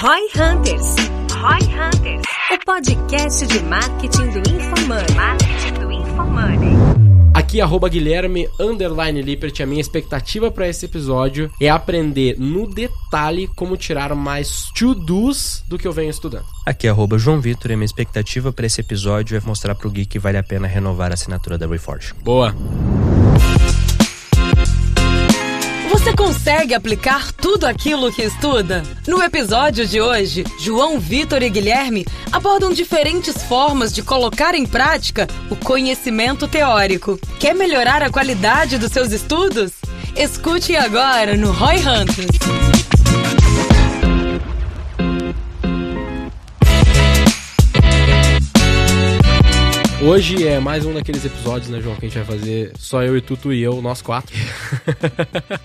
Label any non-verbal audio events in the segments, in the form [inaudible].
Roy Hunters. Roy Hunters. O podcast de marketing do InfoMoney. Marketing do InfoMoney. Aqui, arroba Guilherme Underline Lippert. A minha expectativa para esse episódio é aprender no detalhe como tirar mais to-dos do que eu venho estudando. Aqui, arroba João Vitor. E a minha expectativa para esse episódio é mostrar pro Gui que vale a pena renovar a assinatura da Reforge. Boa. Consegue aplicar tudo aquilo que estuda? No episódio de hoje, João Vitor e Guilherme abordam diferentes formas de colocar em prática o conhecimento teórico. Quer melhorar a qualidade dos seus estudos? Escute agora no Roy Hunters. Hoje é mais um daqueles episódios, né, João, que a gente vai fazer só eu e Tutu e eu, nós quatro. [laughs]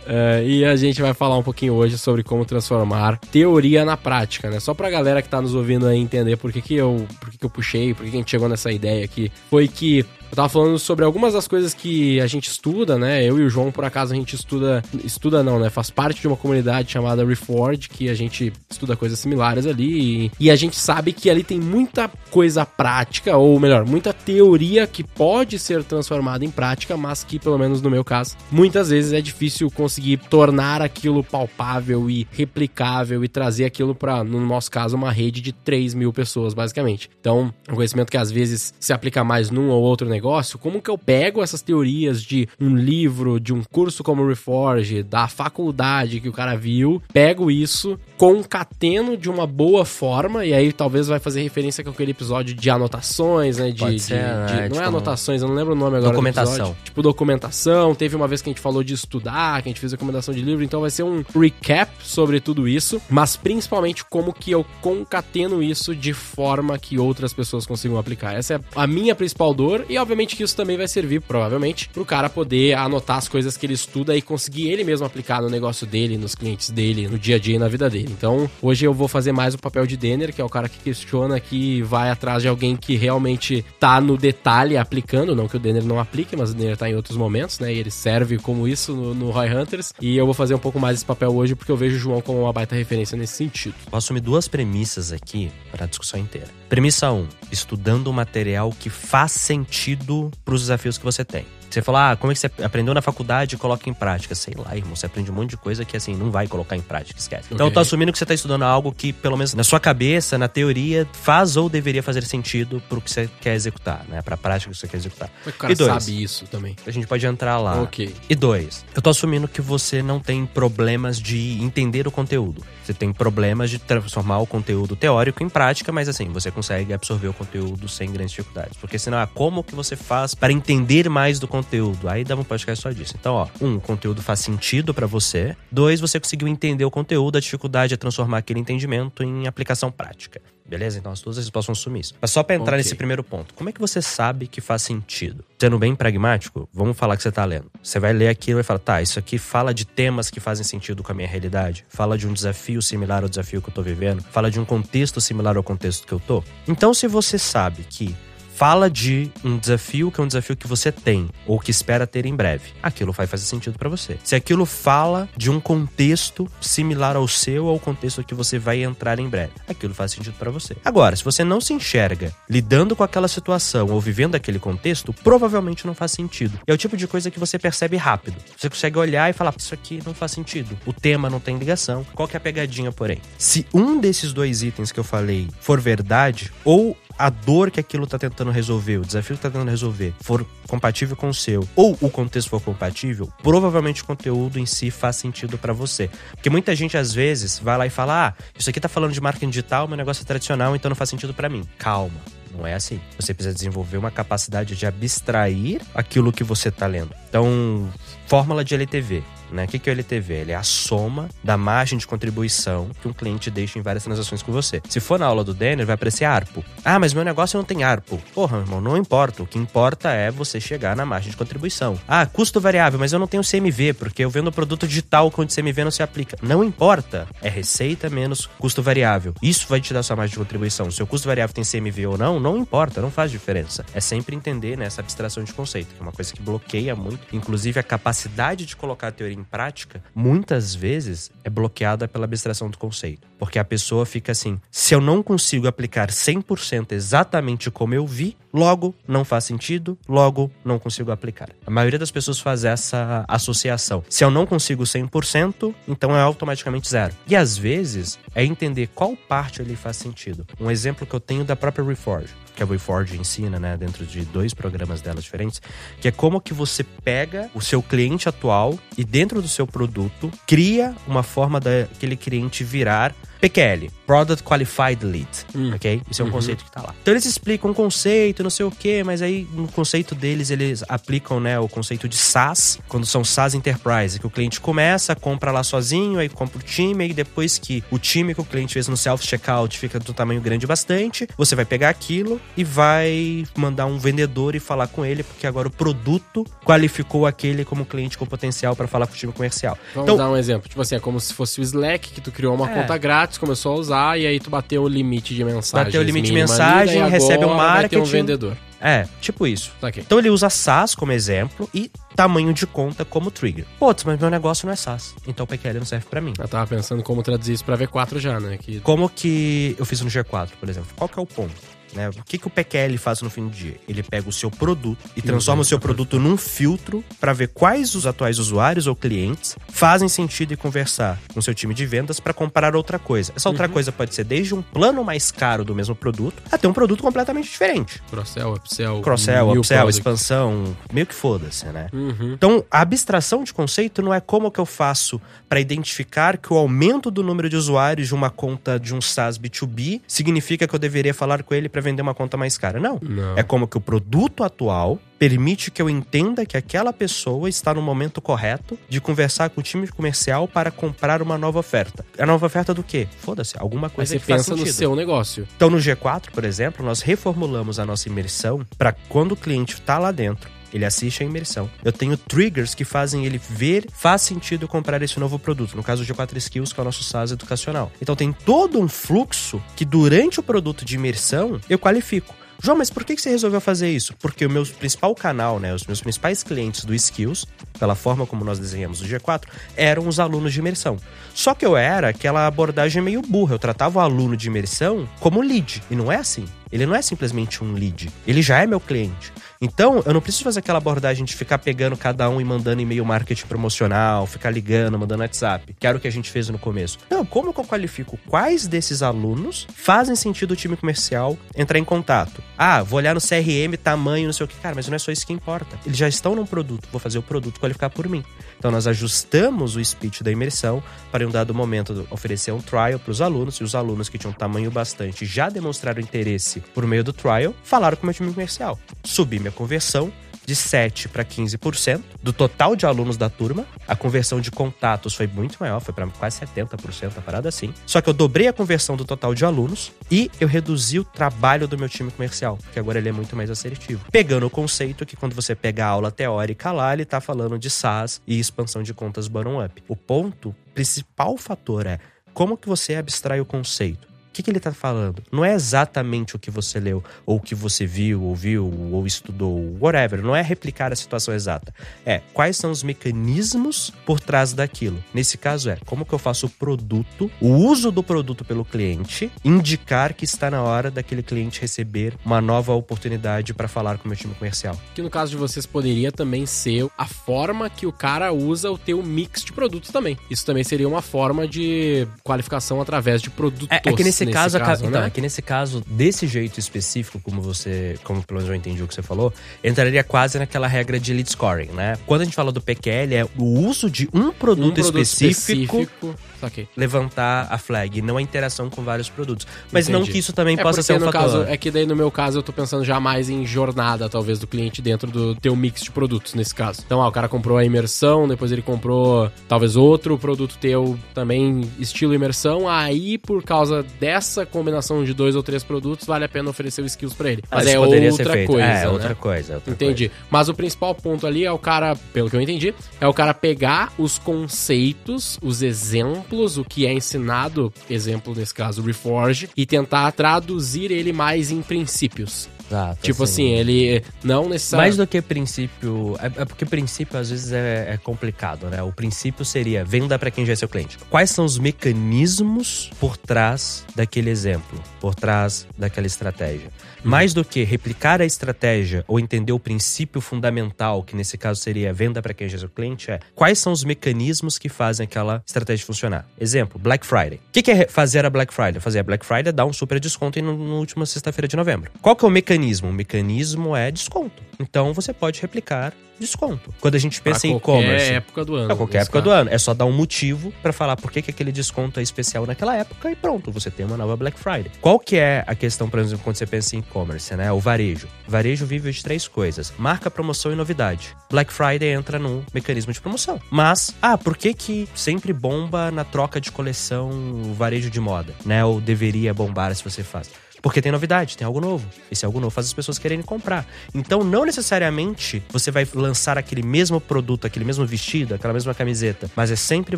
É, e a gente vai falar um pouquinho hoje sobre como transformar teoria na prática, né? Só pra galera que tá nos ouvindo aí entender por que, que eu, por que, que eu puxei, por que, que a gente chegou nessa ideia aqui. Foi que eu tava falando sobre algumas das coisas que a gente estuda, né? Eu e o João, por acaso, a gente estuda. Estuda não, né? Faz parte de uma comunidade chamada Reforge, que a gente estuda coisas similares ali. E, e a gente sabe que ali tem muita coisa prática, ou melhor, muita teoria que pode ser transformada em prática, mas que, pelo menos no meu caso, muitas vezes é difícil conseguir tornar aquilo palpável e replicável e trazer aquilo para, no nosso caso, uma rede de 3 mil pessoas, basicamente. Então, um conhecimento que às vezes se aplica mais num ou outro negócio negócio, como que eu pego essas teorias de um livro, de um curso como Reforge, da faculdade que o cara viu, pego isso, concateno de uma boa forma, e aí talvez vai fazer referência com aquele episódio de anotações, né? De, Pode de- ser, de- né? não Tipo, é anotações, eu não lembro o nome agora. do Documentação. Tipo documentação. Teve uma vez que a gente falou de estudar, que a gente fez recomendação de livro, então vai ser um recap sobre tudo isso, mas principalmente como que eu concateno isso de forma que outras pessoas consigam aplicar. Essa é a minha principal dor e obviamente que isso também vai servir, provavelmente, pro cara poder anotar as coisas que ele estuda e conseguir ele mesmo aplicar no negócio dele, nos clientes dele, no dia a dia e na vida dele. Então, hoje eu vou fazer mais o papel de Denner, que é o cara que questiona, que vai atrás de alguém que realmente tá no detalhe aplicando, não que o Denner não aplique, mas o Denner tá em outros momentos, né? E ele serve como isso no, no Roy Hunters. E eu vou fazer um pouco mais esse papel hoje, porque eu vejo o João como uma baita referência nesse sentido. Vou assumir duas premissas aqui para a discussão inteira. Premissa 1. Um, estudando um material que faz sentido para os desafios que você tem. Você fala, ah, como é que você aprendeu na faculdade e coloca em prática? Sei lá, irmão, você aprende um monte de coisa que, assim, não vai colocar em prática, esquece. Então, eu tô assumindo que você tá estudando algo que, pelo menos na sua cabeça, na teoria, faz ou deveria fazer sentido pro que você quer executar, né? Pra prática que você quer executar. Como é o cara E dois? sabe isso também? A gente pode entrar lá. Ok. E dois, eu tô assumindo que você não tem problemas de entender o conteúdo. Você tem problemas de transformar o conteúdo teórico em prática, mas assim, você consegue absorver o conteúdo sem grandes dificuldades. Porque senão, ah, como que você faz para entender mais do conteúdo? Aí dá um podcast só disso. Então, ó, um, o conteúdo faz sentido para você. Dois, você conseguiu entender o conteúdo, a dificuldade é transformar aquele entendimento em aplicação prática. Beleza? Então as duas respostas vão assumir isso. Mas só pra entrar Ok. nesse primeiro ponto, como é que você sabe que faz sentido? Sendo bem pragmático, vamos falar que você tá lendo. Você vai ler aquilo e falar, tá, isso aqui fala de temas que fazem sentido com a minha realidade, fala de um desafio similar ao desafio que eu tô vivendo, fala de um contexto similar ao contexto que eu tô. Então, se você sabe que fala de um desafio que é um desafio que você tem ou que espera ter em breve, aquilo vai fazer sentido pra você. Se aquilo fala de um contexto similar ao seu ou ao contexto que você vai entrar em breve, aquilo faz sentido pra você. Agora, se você não se enxerga lidando com aquela situação ou vivendo aquele contexto, provavelmente não faz sentido. É o tipo de coisa que você percebe rápido. Você consegue olhar e falar, isso aqui não faz sentido. O tema não tem ligação. Qual que é a pegadinha, porém? Se um desses dois itens que eu falei for verdade, ou a dor que aquilo tá tentando resolver, o desafio que tá tentando resolver, for compatível com o seu, ou o contexto for compatível, provavelmente o conteúdo em si faz sentido pra você. Porque muita gente às vezes vai lá e fala: "Ah, isso aqui tá falando de marketing digital, meu negócio é tradicional, então não faz sentido pra mim". Calma. Não é assim. Você precisa desenvolver uma capacidade de abstrair aquilo que você está lendo. Então, fórmula de LTV. Né? O que é o LTV? Ele é a soma da margem de contribuição que um cliente deixa em várias transações com você. Se for na aula do Denner, vai aparecer ARPO. Ah, mas meu negócio não tem ARPO. Porra, meu irmão, não importa. O que importa é você chegar na margem de contribuição. Ah, custo variável, mas eu não tenho CMV, porque eu vendo produto digital onde CMV não se aplica. Não importa. É receita menos custo variável. Isso vai te dar sua margem de contribuição. Se o custo variável tem CMV ou não, não importa, não faz diferença. É sempre entender né, essa abstração de conceito, que é uma coisa que bloqueia muito, inclusive a capacidade de colocar a teoria em prática, muitas vezes é bloqueada pela abstração do conceito. Porque a pessoa fica assim: se eu não consigo aplicar 100% exatamente como eu vi, logo não faz sentido, logo não consigo aplicar. A maioria das pessoas faz essa associação. Se eu não consigo 100%, então é automaticamente zero. E às vezes é entender qual parte ali faz sentido. Um exemplo que eu tenho da própria Reforge que a WayForge ensina, né, dentro de dois programas dela diferentes, que é como que você pega o seu cliente atual e dentro do seu produto cria uma forma daquele cliente virar PQL, Product Qualified Lead, hum. ok? Isso é um uhum. conceito que tá lá. Então eles explicam um conceito, não sei o que, mas aí no conceito deles eles aplicam, né, o conceito de SaaS, quando são SaaS Enterprise, que o cliente começa, compra lá sozinho, aí compra o time, e depois que o time que o cliente fez no self-checkout fica do tamanho grande bastante, você vai pegar aquilo e vai mandar um vendedor e falar com ele, porque agora o produto qualificou aquele como cliente com potencial para falar com o time comercial. Vamos então, dar um exemplo. Tipo assim, é como se fosse o Slack, que tu criou uma é. conta grátis, começou a usar, e aí tu bateu o limite de mensagem. Bateu o limite de mensagem, ali, recebe um marketing. um vendedor. É, tipo isso. Okay. Então ele usa SaaS como exemplo e tamanho de conta como trigger. Putz, mas meu negócio não é SaaS, então o PQL não serve para mim. Eu tava pensando como traduzir isso pra V4 já, né? Que... Como que eu fiz no G4, por exemplo. Qual que é o ponto? Né? O que, que o PQL faz no fim do dia? Ele pega o seu produto e transforma o seu produto num filtro para ver quais os atuais usuários ou clientes fazem sentido e conversar com seu time de vendas para comprar outra coisa. Essa outra uhum. coisa pode ser desde um plano mais caro do mesmo produto até um produto completamente diferente. Cross-sell, upsell. Cross-sell, upsell, expansão, meio que foda-se, né? Uhum. Então, a abstração de conceito não é como que eu faço para identificar que o aumento do número de usuários de uma conta de um SaaS B2B significa que eu deveria falar com ele para vender uma conta mais cara. Não. Não. É como que o produto atual permite que eu entenda que aquela pessoa está no momento correto de conversar com o time comercial para comprar uma nova oferta. A nova oferta do quê? Foda-se, alguma coisa Mas você que pensa no seu negócio. Então no G4, por exemplo, nós reformulamos a nossa imersão para quando o cliente está lá dentro, ele assiste a imersão. Eu tenho triggers que fazem ele ver, faz sentido comprar esse novo produto. No caso de 4 Skills, que é o nosso SaaS educacional. Então tem todo um fluxo que durante o produto de imersão eu qualifico. João, mas por que você resolveu fazer isso? Porque o meu principal canal, né, os meus principais clientes do Skills, pela forma como nós desenhamos o G4, eram os alunos de imersão. Só que eu era aquela abordagem meio burra. Eu tratava o aluno de imersão como lead. E não é assim. Ele não é simplesmente um lead. Ele já é meu cliente. Então, eu não preciso fazer aquela abordagem de ficar pegando cada um e mandando e-mail marketing promocional, ficar ligando, mandando WhatsApp, que era o que a gente fez no começo. Não, como que eu qualifico quais desses alunos fazem sentido o time comercial entrar em contato? Ah, vou olhar no CRM, tamanho, não sei o que. Cara, mas não é só isso que importa. Eles já estão num produto, vou fazer o produto qualificar por mim. Então, nós ajustamos o speech da imersão para, em um dado momento, oferecer um trial para os alunos, e os alunos que tinham tamanho bastante já demonstraram interesse por meio do trial, falaram com o meu time comercial. Subi minha conversão de 7 para 15% do total de alunos da turma. A conversão de contatos foi muito maior, foi para quase 70%, a parada assim. Só que eu dobrei a conversão do total de alunos e eu reduzi o trabalho do meu time comercial, que agora ele é muito mais assertivo. Pegando o conceito que quando você pega a aula teórica lá, ele tá falando de SaaS e expansão de contas bottom-up. O ponto principal fator é como que você abstrai o conceito? Que, que ele está falando? Não é exatamente o que você leu, ou o que você viu, ouviu, ou estudou, whatever. Não é replicar a situação exata. É quais são os mecanismos por trás daquilo. Nesse caso é como que eu faço o produto, o uso do produto pelo cliente, indicar que está na hora daquele cliente receber uma nova oportunidade para falar com o meu time comercial. Que no caso de vocês poderia também ser a forma que o cara usa o teu mix de produtos também. Isso também seria uma forma de qualificação através de produtos. É, é que nesse nesse, caso, caso então, né? é nesse caso, desse jeito específico, como você, como pelo menos eu entendi o que você falou, entraria quase naquela regra de lead scoring, né? Quando a gente fala do PQL, é o uso de um produto, um produto específico, específico okay. levantar a flag, não a interação com vários produtos. Mas Entendi. não que isso também é possa ser um fator. Caso, é que daí no meu caso eu tô pensando já mais em jornada, talvez, do cliente dentro do teu mix de produtos, nesse caso. Então, ah, o cara comprou a imersão, depois ele comprou talvez outro produto teu também estilo imersão, aí por causa dessa combinação de dois ou três produtos, vale a pena oferecer o skills pra ele. Mas, Mas é outra coisa. É, né? outra coisa. Outra entendi. Coisa. Mas o principal ponto ali é o cara, pelo que eu entendi, é o cara pegar os conceitos, os exemplos exemplos, o que é ensinado, exemplo nesse caso, Reforge, e tentar traduzir ele mais em princípios. Exato, Tipo assim, ele não necessariamente. Mais do que princípio. É, é porque princípio às vezes é, é complicado, né? O princípio seria venda para quem já é seu cliente. Quais são os mecanismos por trás daquele exemplo, por trás daquela estratégia? Mais do que replicar a estratégia ou entender o princípio fundamental, que nesse caso seria venda para quem já é seu cliente, é quais são os mecanismos que fazem aquela estratégia funcionar. Exemplo, Black Friday. O que, que é fazer a Black Friday? Fazer a Black Friday é dar um super desconto no, no última sexta-feira de novembro. Qual que é o mecanismo? O mecanismo é desconto. Então você pode replicar desconto. Quando a gente pensa em e-commerce. época do ano. Pra qualquer época caso. do ano. É só dar um motivo pra falar por que, que aquele desconto é especial naquela época e pronto, você tem uma nova Black Friday. Qual que é a questão, por exemplo, quando você pensa em e-commerce, né? O varejo. Varejo vive de três coisas: marca, promoção e novidade. Black Friday entra no mecanismo de promoção. Mas, ah, por que que sempre bomba na troca de coleção o varejo de moda, né? Ou deveria bombar se você faz? Porque tem novidade, tem algo novo. Esse algo novo faz as pessoas quererem comprar. Então, não necessariamente você vai lançar aquele mesmo produto, aquele mesmo vestido, aquela mesma camiseta, mas é sempre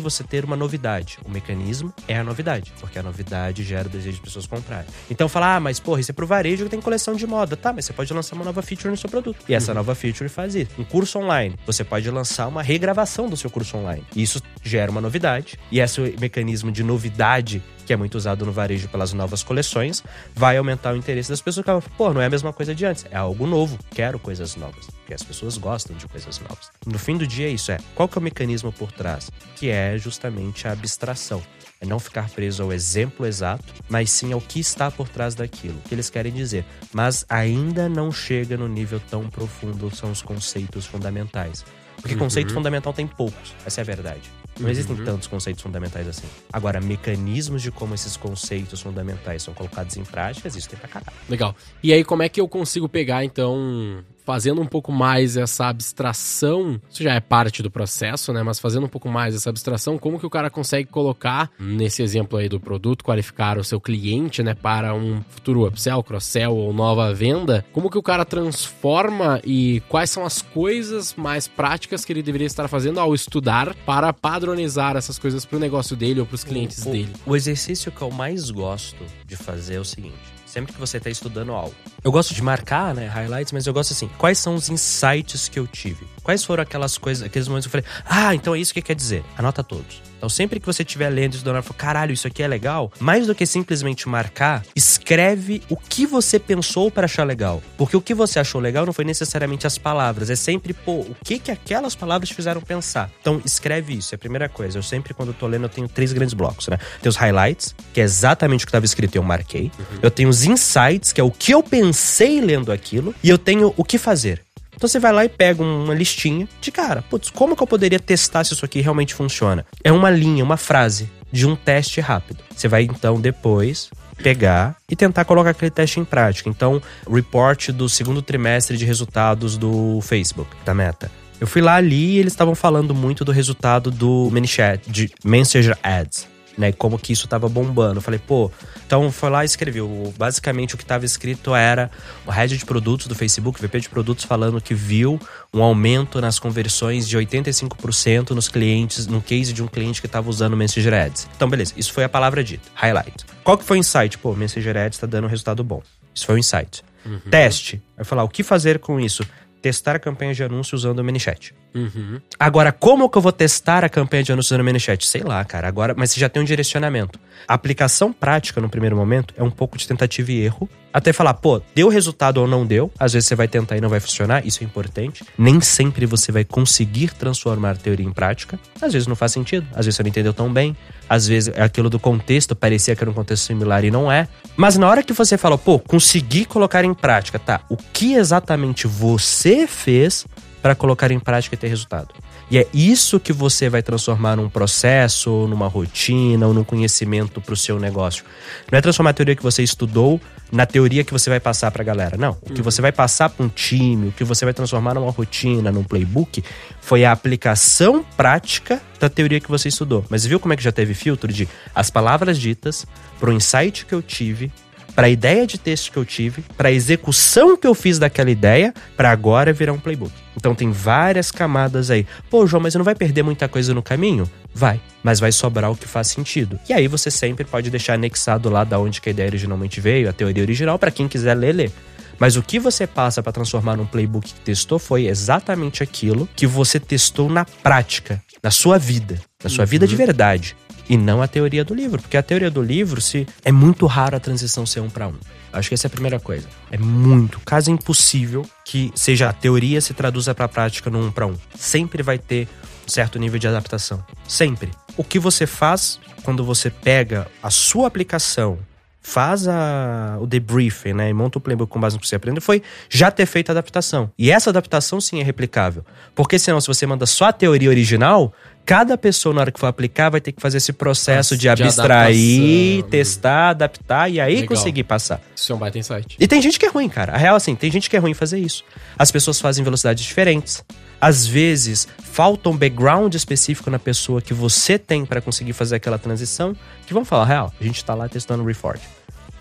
você ter uma novidade. O mecanismo é a novidade, porque a novidade gera o desejo de pessoas comprarem. Então, falar, ah, mas porra, isso é pro varejo que tem coleção de moda. Tá, mas você pode lançar uma nova feature no seu produto. E essa nova feature faz isso. Um curso online, você pode lançar uma regravação do seu curso online. Isso gera uma novidade. E esse mecanismo de novidade que é muito usado no varejo pelas novas coleções, vai aumentar o interesse das pessoas. que Pô, não é a mesma coisa de antes, é algo novo, quero coisas novas. Porque as pessoas gostam de coisas novas. No fim do dia é isso, é qual que é o mecanismo por trás? Que é justamente a abstração. É não ficar preso ao exemplo exato, mas sim ao que está por trás daquilo, que eles querem dizer. Mas ainda não chega no nível tão profundo, são os conceitos fundamentais. Porque conceito fundamental tem poucos, essa é a verdade. Não existem tantos conceitos fundamentais assim. Agora, mecanismos de como esses conceitos fundamentais são colocados em prática existem pra caralho. Legal. E aí, como é que eu consigo pegar, então, fazendo um pouco mais essa abstração? Isso já é parte do processo, né? Mas fazendo um pouco mais essa abstração, como que o cara consegue colocar, nesse exemplo aí do produto, qualificar o seu cliente, né, para um futuro upsell, cross-sell ou nova venda? Como que o cara transforma e quais são as coisas mais práticas que ele deveria estar fazendo ao estudar para padronizar essas coisas para o negócio dele ou para os clientes o, dele? O exercício que eu mais gosto de fazer é o seguinte: sempre que você está estudando algo, eu gosto de marcar, né, highlights, mas eu gosto assim: quais são os insights que eu tive? Quais foram aquelas coisas, aqueles momentos que eu falei, ah, então é isso que quer dizer? Anota todos. Então, sempre que você estiver lendo e estudando, fala, caralho, isso aqui é legal. Mais do que simplesmente marcar, escreve o que você pensou para achar legal. Porque o que você achou legal não foi necessariamente as palavras, é sempre, pô, o que que aquelas palavras te fizeram pensar. Então, escreve isso, é a primeira coisa. Eu sempre, quando eu tô lendo, eu tenho três grandes blocos, né? Tem os highlights, que é exatamente o que estava escrito e eu marquei. Eu tenho os insights, que é o que eu pensei lendo aquilo. E eu tenho o que fazer. Então você vai lá e pega uma listinha de cara, putz, como que eu poderia testar se isso aqui realmente funciona? É uma linha, uma frase de um teste rápido. Você vai então depois pegar e tentar colocar aquele teste em prática. Então, report do segundo trimestre de resultados do Facebook, da Meta. Eu fui lá ali e eles estavam falando muito do resultado do ManyChat, de Messenger Ads, né? Como que isso tava bombando. Eu falei, pô, então foi lá e escreveu. Basicamente o que estava escrito era o head de produtos do Facebook, VP de produtos, falando que viu um aumento nas conversões de 85% nos clientes, no case de um cliente que estava usando o Messenger Ads. Então, beleza, isso foi a palavra dita, highlight. Qual que foi o insight? Pô, Messenger Ads está dando um resultado bom. Isso foi o insight. Teste. Vai falar, o que fazer com isso? Testar a campanha de anúncio usando o ManyChat. Uhum. Agora, como que eu vou testar a campanha de anúncios no ManyChat? Sei lá, cara. Agora, mas você já tem um direcionamento. A aplicação prática no primeiro momento é um pouco de tentativa e erro. Até falar, pô, deu resultado ou não deu. Às vezes você vai tentar e não vai funcionar. Isso é importante. Nem sempre você vai conseguir transformar a teoria em prática. Às vezes não faz sentido. Às vezes você não entendeu tão bem. Às vezes aquilo do contexto, parecia que era um contexto similar e não é. Mas na hora que você fala, pô, consegui colocar em prática, tá? O que exatamente você fez para colocar em prática e ter resultado? E é isso que você vai transformar num processo, numa rotina, ou num conhecimento para o seu negócio. Não é transformar a teoria que você estudou na teoria que você vai passar para a galera. Não. O que você vai passar para um time, o que você vai transformar numa rotina, num playbook, foi a aplicação prática da teoria que você estudou. Mas viu como é que já teve filtro de as palavras ditas, para o insight que eu tive, para a ideia de texto que eu tive, para a execução que eu fiz daquela ideia, para agora virar um playbook. Então tem várias camadas aí. Pô, João, mas não vai perder muita coisa no caminho? Vai, mas vai sobrar o que faz sentido. E aí você sempre pode deixar anexado lá da onde que a ideia originalmente veio, a teoria original, para quem quiser ler, ler. Mas o que você passa para transformar num playbook que testou foi exatamente aquilo que você testou na prática, na sua vida, na sua vida de Uhum. verdade. E não a teoria do livro. Porque a teoria do livro, se é muito raro a transição ser um para um. Acho que essa é a primeira coisa. É muito, quase impossível que seja a teoria se traduza para a prática num um para um. Sempre vai ter um certo nível de adaptação. Sempre. O que você faz quando você pega a sua aplicação, faz a, o debriefing, né, e monta o playbook com base no que você aprendeu, foi já ter feito a adaptação. E essa adaptação sim é replicável. Porque senão, se você manda só a teoria original, cada pessoa na hora que for aplicar vai ter que fazer esse processo de, De abstrair, adaptação. testar, adaptar e aí Legal. conseguir passar. Isso é um baita insight. E tem gente que é ruim, cara. A real, assim, tem gente que é ruim fazer isso. As pessoas fazem velocidades diferentes. Às vezes, falta um background específico na pessoa que você tem pra conseguir fazer aquela transição. Que vamos falar a real, a gente tá lá testando o Reforge.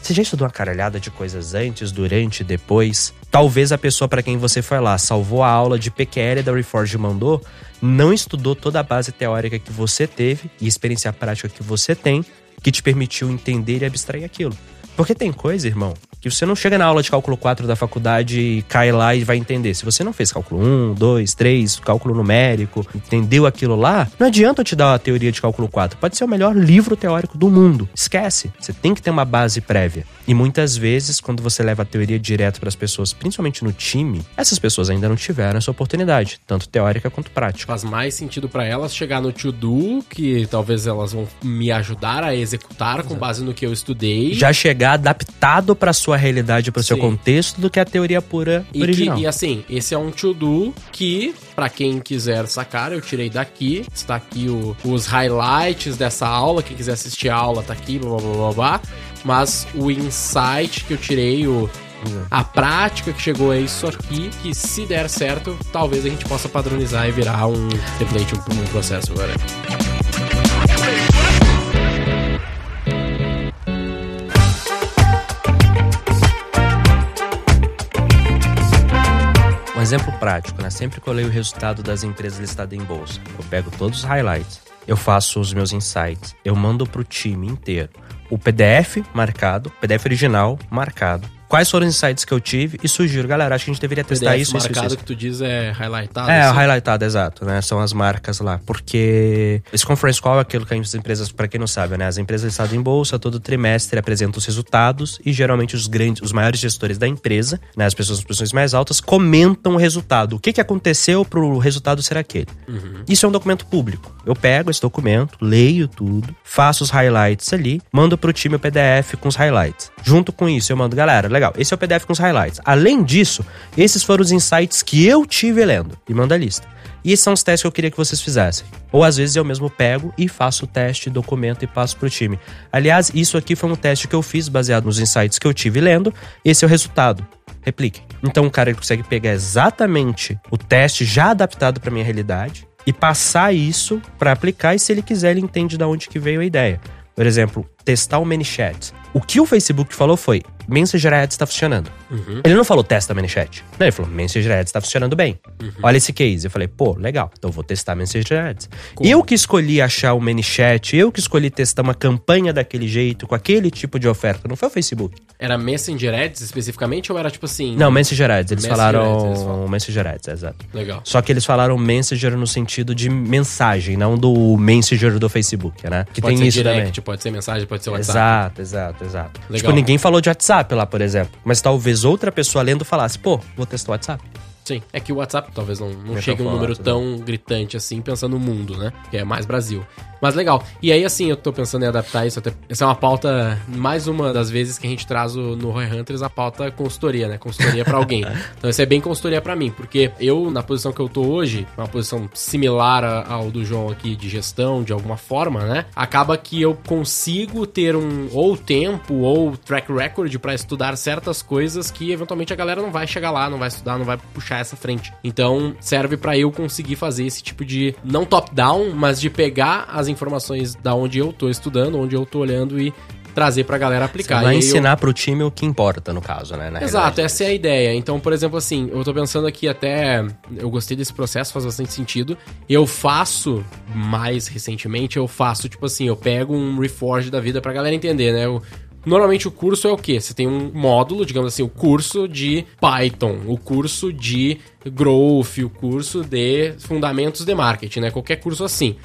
Você já estudou uma caralhada de coisas antes, durante, depois? Talvez a pessoa para quem você foi lá salvou a aula de PQL da Reforge mandou, não estudou toda a base teórica que você teve e experiência prática que você tem, que te permitiu entender e abstrair aquilo. Porque tem coisa, irmão, que você não chega na aula de cálculo 4 da faculdade e cai lá e vai entender. Se você não fez cálculo 1, 2, 3, cálculo numérico, entendeu aquilo lá, não adianta eu te dar a teoria de cálculo 4. Pode ser o melhor livro teórico do mundo. Esquece. Você tem que ter uma base prévia. E muitas vezes, quando você leva a teoria direto para as pessoas, principalmente no time, essas pessoas ainda não tiveram essa oportunidade, tanto teórica quanto prática. Faz mais sentido pra elas chegar no to-do, que talvez elas vão me ajudar a executar com base no que eu estudei. Já chegar adaptado para sua realidade, para o seu contexto, do que a teoria pura E, original. que, e assim, esse é um to-do que, pra quem quiser sacar, eu tirei daqui. Está aqui o- os highlights dessa aula. Quem quiser assistir a aula tá aqui, blá blá blá blá. blá. Mas o insight que eu tirei, o, a prática que chegou é isso aqui. Que se der certo, talvez a gente possa padronizar e virar um template, um, um processo agora. Exemplo prático, né? Sempre que eu leio o resultado das empresas listadas em bolsa, eu pego todos os highlights, eu faço os meus insights, eu mando pro time inteiro o PDF marcado, PDF original marcado. Quais foram os insights que eu tive e sugiro, galera, acho que a gente deveria testar PDF isso, isso, marcado isso. que tu diz é highlightado. É, assim? o highlightado, exato, né? São as marcas lá. Porque esse conference call é aquilo que as empresas, pra quem não sabe, né? As empresas listadas em bolsa, todo trimestre apresentam os resultados e geralmente os grandes, os maiores gestores da empresa, né? As pessoas com posições mais altas, comentam o resultado. O que, que aconteceu pro resultado ser aquele. Isso é um documento público. Eu pego esse documento, leio tudo, faço os highlights ali, mando pro time o PDF com os highlights. Junto com isso, eu mando, galera, legal, esse é o PDF com os highlights. Além disso, esses foram os insights que eu tive lendo. E manda a lista. E esses são os testes que eu queria que vocês fizessem. Ou às vezes eu mesmo pego e faço o teste, documento e passo pro time. Aliás, isso aqui foi um teste que eu fiz baseado nos insights que eu tive lendo. Esse é o resultado. Replique. Então o cara consegue pegar exatamente o teste já adaptado para minha realidade e passar isso para aplicar e se ele quiser ele entende de onde que veio a ideia. Por exemplo, testar o ManyChat. O que o Facebook falou foi: Messenger Ads está funcionando. Ele não falou testa ManyChat. Não, ele falou Messenger Ads está funcionando bem. Olha esse case. Eu falei, pô, legal. Então eu vou testar Messenger Ads. Eu que escolhi achar o ManyChat, eu que escolhi testar uma campanha daquele jeito, com aquele tipo de oferta. Não foi o Facebook. Era Messenger Ads especificamente ou era tipo assim? Não, Messenger Ads. Eles Messenger falaram Ads, eles falam. Messenger Ads, exato. Legal. Só que eles falaram Messenger no sentido de mensagem, não do Messenger do Facebook, né? Que pode tem ser isso direct, também. pode ser mensagem, pode ser WhatsApp. Exato, exato, exato. Legal. Tipo, ninguém falou de WhatsApp lá, por exemplo. Mas talvez outra pessoa lendo falasse, pô, vou testar o WhatsApp. Sim, é que o WhatsApp talvez não, não É chegue um tão número forte, tão gritante assim, pensando no mundo, né? Que é mais Brasil. Mas legal. E aí, assim, eu tô pensando em adaptar isso até. Essa é uma pauta, mais uma das vezes que a gente traz o- no Roy Hunters a pauta consultoria, né? Consultoria pra alguém. [laughs] Então, isso é bem consultoria pra mim, porque eu, na posição que eu tô hoje, uma posição similar ao do João aqui de gestão, de alguma forma, né? Acaba que eu consigo ter um ou tempo ou track record pra estudar certas coisas que eventualmente a galera não vai chegar lá, não vai estudar, não vai puxar essa frente. Então, serve pra eu conseguir fazer esse tipo de não top-down, mas de pegar as informações da onde eu tô estudando, onde eu tô olhando e trazer pra galera aplicar. Vai E aí eu- ensinar pro time o que importa, no caso, né? na Exato, essa é a ideia. Então, por exemplo, assim, eu tô pensando aqui até. Eu gostei desse processo, faz bastante sentido. Eu faço, mais recentemente, eu faço, tipo assim, eu pego um reforge da vida pra galera entender, né? Eu Normalmente o curso é o quê? Você tem um módulo, digamos assim, o curso de Python, o curso de Growth, o curso de Fundamentos de Marketing, né? Qualquer curso assim.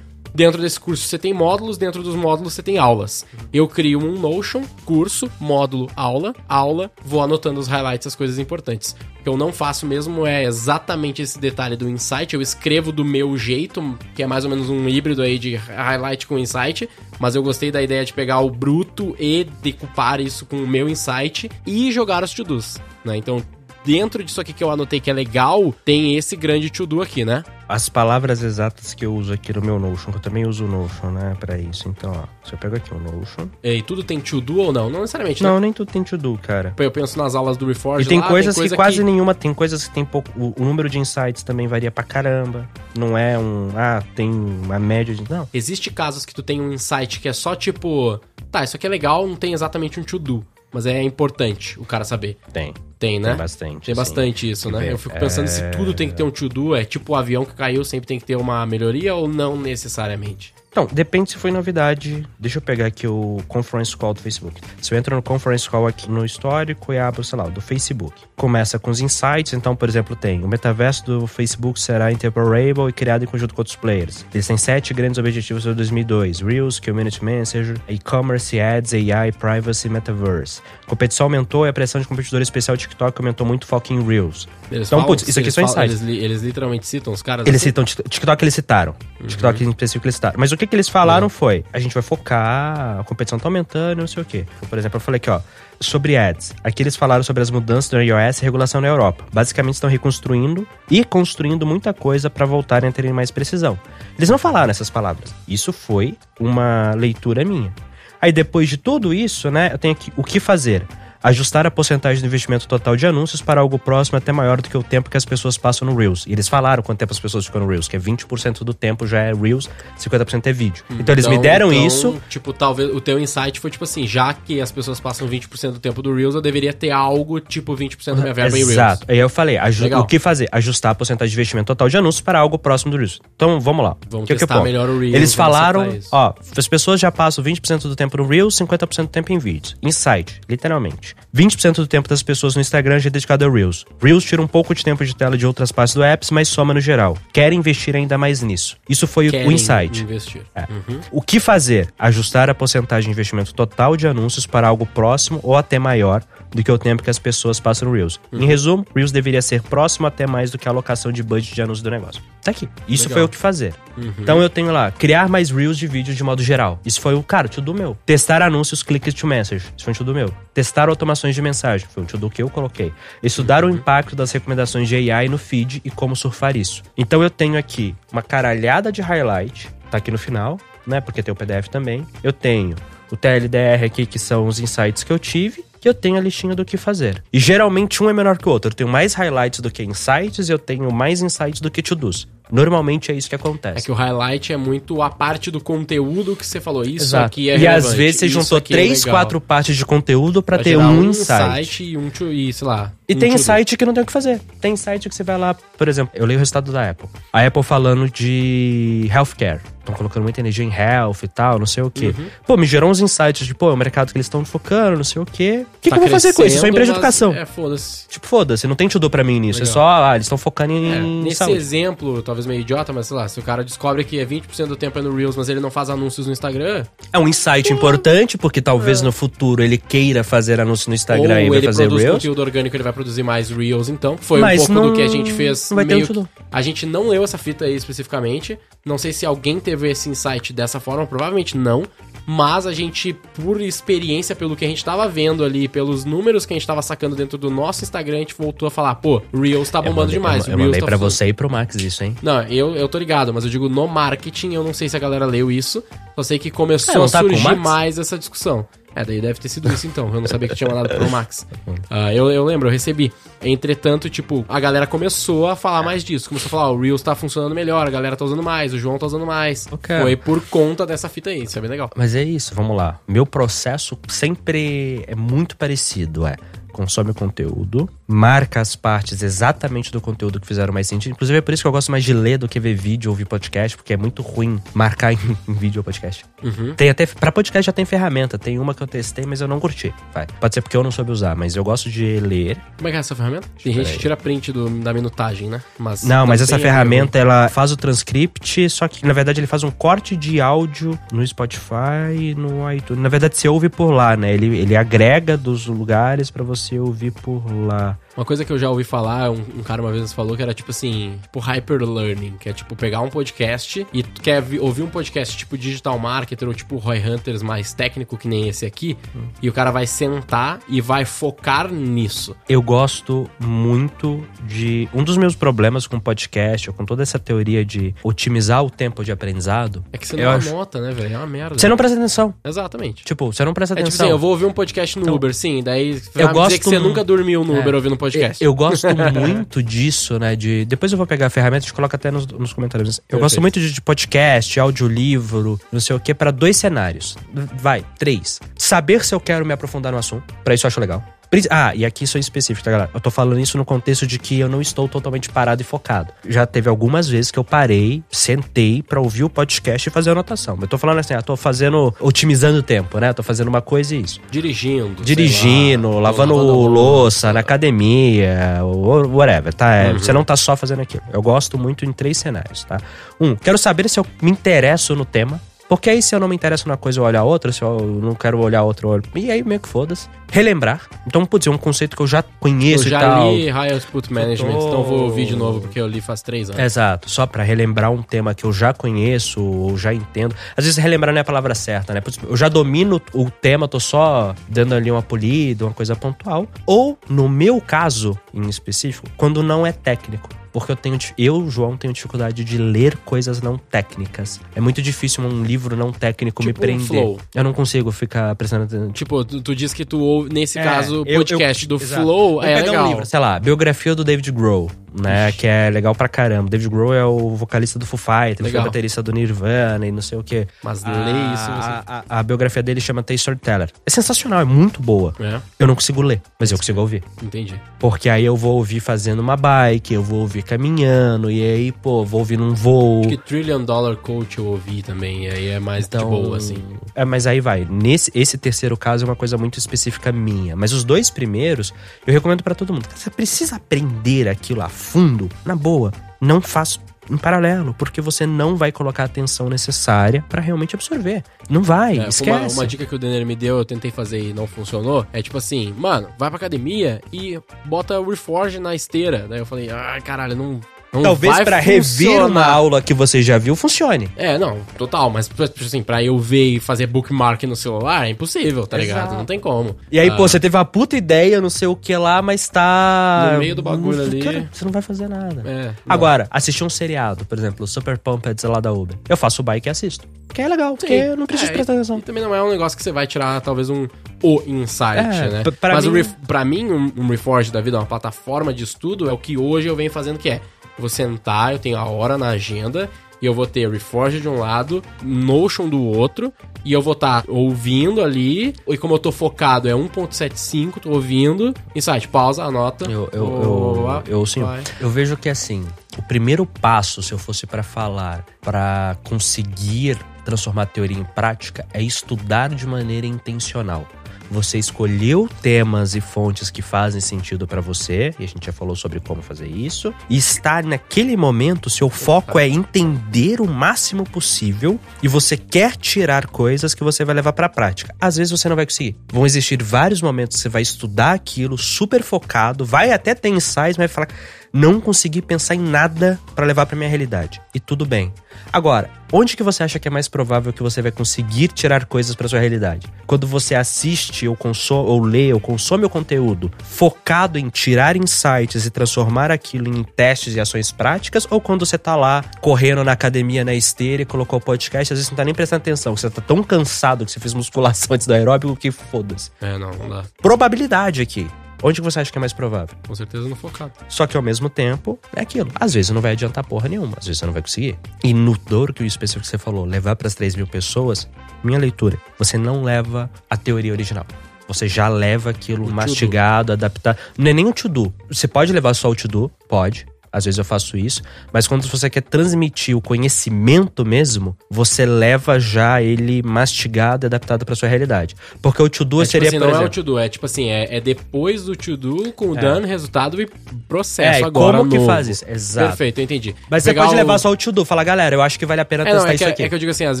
Dentro desse curso você tem módulos, dentro dos módulos você tem aulas. Eu crio um Notion, curso, módulo, aula, aula, vou anotando os highlights, as coisas importantes. O que eu não faço mesmo é exatamente esse detalhe do insight, eu escrevo do meu jeito, que é mais ou menos um híbrido aí de highlight com insight, mas eu gostei da ideia de pegar o bruto e decupar isso com o meu insight e jogar os to-dos, né? Então, dentro disso aqui que eu anotei que é legal, tem esse grande to-do aqui, né? As palavras exatas que eu uso aqui no meu Notion, que eu também uso o Notion, né, pra isso. Então, ó, se eu pego aqui o Notion... E tudo tem to-do ou não? Não necessariamente, né? Não, nem tudo tem to-do, cara. Eu penso nas aulas do Reforge E tem lá, coisas coisa que quase nenhuma, tem coisas que tem pouco. O, o número de insights também varia pra caramba. Não é um. Ah, tem uma média de. Não. Existe casos que tu tem um insight que é só tipo, tá, isso aqui é legal, não tem exatamente um to-do, mas é importante o cara saber. Tem. Tem, né? Tem bastante. Tem sim. bastante isso, né? Eu fico pensando se É- tudo tem que ter um to-do, é tipo o avião que caiu, sempre tem que ter uma melhoria ou não necessariamente? Então, depende se foi novidade. Deixa eu pegar aqui o Conference Call do Facebook. Se eu entro no Conference Call aqui no histórico e abro, sei lá, o do Facebook. Começa com os insights, então, por exemplo, tem o metaverso do Facebook será interoperable e criado em conjunto com outros players. Eles têm sete grandes objetivos para 2002. Reels, Community Messenger, E-Commerce, Ads, AI, Privacy, Metaverse. Competição aumentou e a pressão de competidor especial TikTok aumentou muito foco em Reels. Eles Então, falam- putz, isso aqui são insights. Eles, eles literalmente citam os caras? Eles assim? citam TikTok, eles citaram. TikTok em específico eles citaram. Mas o que, que eles falaram foi: a gente vai focar, a competição tá aumentando, não sei o quê. Por exemplo, eu falei aqui, ó, sobre ads. Aqui eles falaram sobre as mudanças do iOS e regulação na Europa. Basicamente estão reconstruindo e construindo muita coisa para voltarem a terem mais precisão. Eles não falaram essas palavras. Isso foi uma leitura minha. Aí depois de tudo isso, né, eu tenho aqui o que fazer. Ajustar a porcentagem do investimento total de anúncios para algo próximo até maior do que o tempo que as pessoas passam no Reels. E eles falaram quanto tempo as pessoas ficam no Reels, que é 20% do tempo já é Reels, 50% é vídeo. Então, eles me deram então, isso. Tipo, talvez o teu insight foi tipo assim, já que as pessoas passam 20% do tempo do Reels, eu deveria ter algo tipo 20% da minha verba em Reels. Exato. Aí eu falei, Legal. o que fazer? Ajustar a porcentagem de investimento total de anúncios para algo próximo do Reels. Então, vamos lá. Vamos que que eu testar ponho? melhor o Reels, Eles falaram, ó, as pessoas já passam 20% do tempo no Reels, 50% do tempo em vídeos. Insight, literalmente. 20% do tempo das pessoas no Instagram já é dedicado a Reels. Reels tira um pouco de tempo de tela de outras partes do apps, mas soma no geral. Querem investir ainda mais nisso. Isso foi o- Querem o insight. investir. É. O que fazer? Ajustar a porcentagem de investimento total de anúncios para algo próximo ou até maior do que o tempo que as pessoas passam no Reels. Em resumo, Reels deveria ser próximo até mais do que a alocação de budget de anúncios do negócio. Tá aqui. Isso Legal. foi o que fazer. Então eu tenho lá, criar mais Reels de vídeo de modo geral. Isso foi o, cara, tudo meu. Testar anúncios cliques to message. Isso foi um tudo meu. Testar automações de mensagem. Foi um tudo que eu coloquei. Estudar o impacto das recomendações de AI no feed e como surfar isso. Então eu tenho aqui uma caralhada de highlight. Tá aqui no final, né? Porque tem o PDF também. Eu tenho o TLDR aqui, que são os insights que eu tive. Eu tenho a listinha do que fazer. E geralmente um é menor que o outro. Eu tenho mais highlights do que insights e eu tenho mais insights do que to-dos. Normalmente é isso que acontece. É que o highlight é muito a parte do conteúdo que você falou. Isso Exato. aqui é e às vezes você juntou é três, legal. quatro partes de conteúdo pra Pra ter gerar um insight. insight e um, to- e, sei lá. E um tem insight que não tem o que fazer. Tem insight que você vai lá, por exemplo, eu leio o resultado da Apple. A Apple falando de healthcare. Estão colocando muita energia em health e tal, não sei o quê. Uhum. Pô, me gerou uns insights de, pô, é um mercado que eles estão focando, não sei o quê. O que, Tá que eu vou fazer com isso? Eu sou empresa de educação. É, foda-se. Tipo, foda-se, não tem tudo pra mim nisso. Legal. É só, ah, eles estão focando É, em nesse saúde. exemplo, talvez meio idiota, mas sei lá, se o cara descobre que é 20% do tempo é no Reels, mas ele não faz anúncios no Instagram, É um insight importante, porque talvez no futuro ele queira fazer anúncio no Instagram É. ou e vai ele fazer produz Reels. conteúdo orgânico, ele vai produzir mais Reels, então. Foi Mas um pouco não- do que a gente fez. não vai ter meio um tudo. que- A gente não leu essa fita aí especificamente. Não sei se alguém teve esse insight dessa forma, provavelmente não. Mas a gente, por experiência, pelo que a gente tava vendo ali, pelos números que a gente tava sacando dentro do nosso Instagram, a gente voltou a falar, pô, Reels tá Eu bombando mandei, demais. eu, eu mandei tá pra você e pro Max isso, hein? Não, eu, eu tô ligado, mas eu digo no marketing, eu não sei se a galera leu isso. Só sei que É, começou não a tá surgir mais essa discussão. É, daí deve ter sido isso então. Eu não sabia que tinha mandado pro Max. Ah, eu, eu lembro, eu recebi. Entretanto, tipo, a galera começou a falar mais disso. Começou a falar, o Reels tá funcionando melhor, a galera tá usando mais, o João tá usando mais. Ok. Foi por conta dessa fita aí, isso é bem legal. Mas é isso, vamos lá. Meu processo sempre é muito parecido, é consome o conteúdo, marca as partes exatamente do conteúdo que fizeram mais sentido. Inclusive, é por isso que eu gosto mais de ler do que ver vídeo ou ouvir podcast, porque é muito ruim marcar [laughs] em, em vídeo ou podcast. Uhum. Tem até. Pra podcast já tem ferramenta. Tem uma que eu testei, mas eu não curti. Vai. Pode ser porque eu não soube usar, mas eu gosto de ler. Como é que é essa ferramenta? Tem gente que tira print do- da minutagem, né? Mas Não, mas essa ferramenta ela faz o transcript, só que na verdade ele faz um corte de áudio no Spotify e no iTunes. Na verdade você ouve por lá, né? Ele, ele agrega dos lugares pra você ouvir por lá. Uma coisa que eu já ouvi falar, um, um cara uma vez nos falou que era tipo assim, tipo hyper learning, que é tipo pegar um podcast e tu quer vi- ouvir um podcast tipo digital marketer ou tipo Roy Hunters mais técnico que nem esse aqui, e o cara vai sentar e vai focar nisso. Eu gosto muito de. Um dos meus problemas com podcast, ou com toda essa teoria de otimizar o tempo de aprendizado. É que você não acho- anota, né, velho? É uma merda. Você não presta atenção. Exatamente. Tipo, você não presta É tipo atenção. assim, eu vou ouvir um podcast no Então, Uber, sim, daí vai eu me dizer gosto que você nunca dormiu no É. Uber ouvindo um podcast. Eu gosto muito disso, né? De depois eu vou pegar a ferramenta, gente coloca até nos, nos comentários. Eu Perfeito. gosto muito de, de podcast, audiolivro, não sei o que, para dois cenários. Vai, três. Saber se eu quero me aprofundar no assunto. Pra isso eu acho legal. Ah, e aqui isso é específico, tá, galera? Eu tô falando isso no contexto de que eu não estou totalmente parado e focado. Já teve algumas vezes que eu parei, sentei pra ouvir o podcast e fazer anotação. Eu tô falando assim, ah, tô fazendo, otimizando o tempo, né? Tô fazendo uma coisa e isso Dirigindo. dirigindo, lá, lavando, louça, na academia, whatever, tá? É, Uhum. Você não tá só fazendo aquilo. Eu gosto muito em três cenários, tá? Um, quero saber se eu me interesso no tema. Porque aí, se eu não me interesso numa coisa, eu olho a outra. Se eu não quero olhar outra, eu olho. E aí, meio que foda-se. Relembrar. Então, putz, é um conceito que eu já Eu conheço já e tal. li High Output Management, tô- então eu vou ouvir de novo porque eu li faz três anos. Exato, só pra relembrar um tema que eu já conheço ou já entendo. Às vezes relembrar não é a palavra certa, né? Putz, Eu já domino o tema, tô só dando ali uma polida, uma coisa pontual. Ou, no meu caso em específico, quando não é técnico. Porque eu tenho. Eu, João, tenho dificuldade de ler coisas não técnicas. É muito difícil um livro não técnico me Tipo um prender. Flow. Eu não consigo ficar prestando atenção. Tipo, tu, tu diz que tu ouve, nesse É, caso, eu- podcast eu- do exato. Flow é legal. um livro, sei lá, biografia do David Grohl, né? Que é legal pra caramba. David Grohl é o vocalista do Foo Fighters, foi Legal. baterista do Nirvana e não sei o quê. Mas a, lê isso a, a- a biografia dele chama The Storyteller. É sensacional, é muito boa. É, Eu não consigo ler, mas eu consigo ouvir. entendi. Porque aí eu vou ouvir fazendo uma bike, eu vou ouvir caminhando, e aí, pô, vou ouvir num voo. Acho que Trillion Dollar Coach eu ouvi também, e aí é mais Então, de boa, assim. É, mas aí vai. Nesse esse terceiro caso é uma coisa muito específica minha. Mas os dois primeiros, eu recomendo pra todo mundo. Você precisa aprender aquilo a fundo, na boa. Não faz em paralelo, porque você não vai colocar a atenção necessária pra realmente absorver. Não vai, É, esquece. uma, uma dica que o Denner me deu, eu tentei fazer e não funcionou, é tipo assim, mano, vai pra academia e bota o Reforge na esteira. Daí eu falei, ah, caralho, não, não Talvez vai pra rever uma aula que você já viu, funcione. É, não, total, mas tipo assim, pra eu ver e fazer bookmark no celular é impossível, tá ligado? Exato. Não tem como. E aí, Ah, pô, você teve uma puta ideia, não sei o que lá, mas tá. No meio do bagulho ali. Cara, você não vai fazer nada. É, não. Agora, assistir um seriado, por exemplo, Super Pumped lá da Uber. Eu faço o bike e assisto. Que é legal, porque eu não preciso É, prestar e- atenção. E também não é um negócio que você vai tirar, talvez, um o insight, É, né? pra Mas o mim- pra mim, um, um Reforge da vida, uma plataforma de estudo, é o que hoje eu venho fazendo, que é, vou sentar, eu tenho a hora na agenda, e eu vou ter Reforge de um lado, Notion do outro, e eu vou estar ouvindo ali, e como eu tô focado, é 1.75, tô ouvindo, insight, pausa, anota. Eu, eu, Boa, eu, eu, sim, eu vejo que assim, o primeiro passo, se eu fosse pra falar, pra conseguir transformar a teoria em prática, é estudar de maneira intencional. Você escolheu temas e fontes que fazem sentido pra você, e a gente já falou sobre como fazer isso, e está naquele momento, seu foco é entender o máximo possível e você quer tirar coisas que você vai levar pra prática. Às vezes você não vai conseguir. Vão existir vários momentos que você vai estudar aquilo super focado, vai até ter insights, mas vai falar não consegui pensar em nada pra levar pra minha realidade. E tudo bem. Agora, onde que você acha que é mais provável que você vai conseguir tirar coisas pra sua realidade? Quando você assiste ou consome ou lê ou consome o conteúdo focado em tirar insights e transformar aquilo em testes e ações práticas ou quando você tá lá correndo na academia na esteira e colocou o podcast, às vezes você não tá nem prestando atenção, você tá tão cansado que você fez musculação [laughs] antes do aeróbico que foda-se. É, não, não dá. Probabilidade aqui. Onde você acha que é mais provável? Com certeza não focado. Só que ao mesmo tempo, é aquilo. Às vezes não vai adiantar porra nenhuma, às vezes você não vai conseguir. E no dor que o específico que você falou, levar para as 3 mil pessoas, minha leitura, você não leva a teoria original. Você já leva aquilo mastigado, adaptado. Não é nem o to-do. Você pode levar só o to-do? Pode. Às vezes eu faço isso, mas quando você quer transmitir o conhecimento mesmo, você leva já ele mastigado e adaptado para sua realidade. Porque o to-do É, tipo seria, assim, por não é o exemplo, to-do, é tipo assim, é, é depois do to-do, com o É. done, resultado e processo É, agora como que novo. faz isso? Exato. Perfeito, eu entendi. Mas você Pegar pode o- levar só o to-do. Falar, galera, eu acho que vale a pena É, não, testar é que, isso aqui. é que eu digo assim, às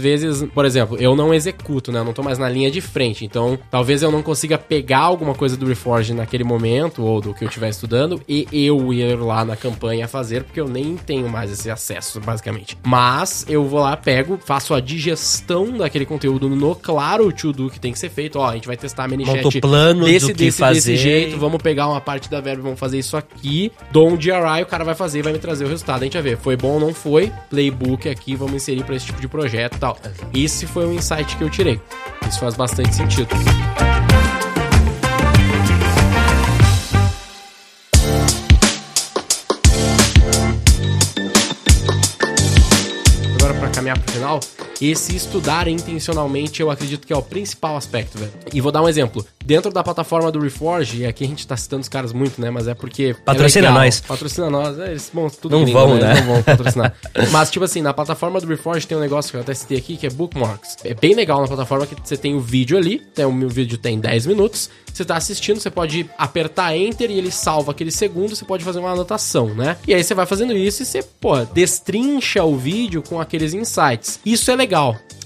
vezes, por exemplo, eu não executo, né? Eu não tô mais na linha de frente. Então, talvez eu não consiga pegar alguma coisa do Reforge naquele momento, ou do que eu estiver estudando, e eu ir lá na campanha fazer, porque eu nem tenho mais esse acesso, basicamente. Mas eu vou lá, pego, faço a digestão daquele conteúdo no claro to-do que tem que ser feito. Ó, a gente vai testar a Monta ManyChat o plano desse, do que desse, fazer. desse jeito, vamos pegar uma parte da verba, vamos fazer isso aqui, dou um DRI, o cara vai fazer e vai me trazer o resultado. A gente vai ver, foi bom ou não foi, playbook aqui, vamos inserir pra esse tipo de projeto e tal. Esse foi um insight que eu tirei. Isso faz bastante sentido. Agora caminhar pro final, esse estudar intencionalmente eu acredito que é o principal aspecto, velho. E vou dar um exemplo. Dentro da plataforma do Reforge, e aqui a gente tá citando os caras muito, né? Mas é porque. Patrocina é legal. nós. Patrocina nós. É, eles, bom, tudo Não gringo, vão, né? Eles não vão patrocinar. [laughs] Mas, tipo assim, na plataforma do Reforge tem um negócio que eu até citei aqui, que é bookmarks. É bem legal na plataforma que você tem o vídeo ali, tem, o meu vídeo tem 10 minutos, você tá assistindo, você pode apertar Enter e ele salva aquele segundo, você pode fazer uma anotação, né? E aí você vai fazendo isso e você, pô, destrincha o vídeo com aqueles insights. Isso é legal.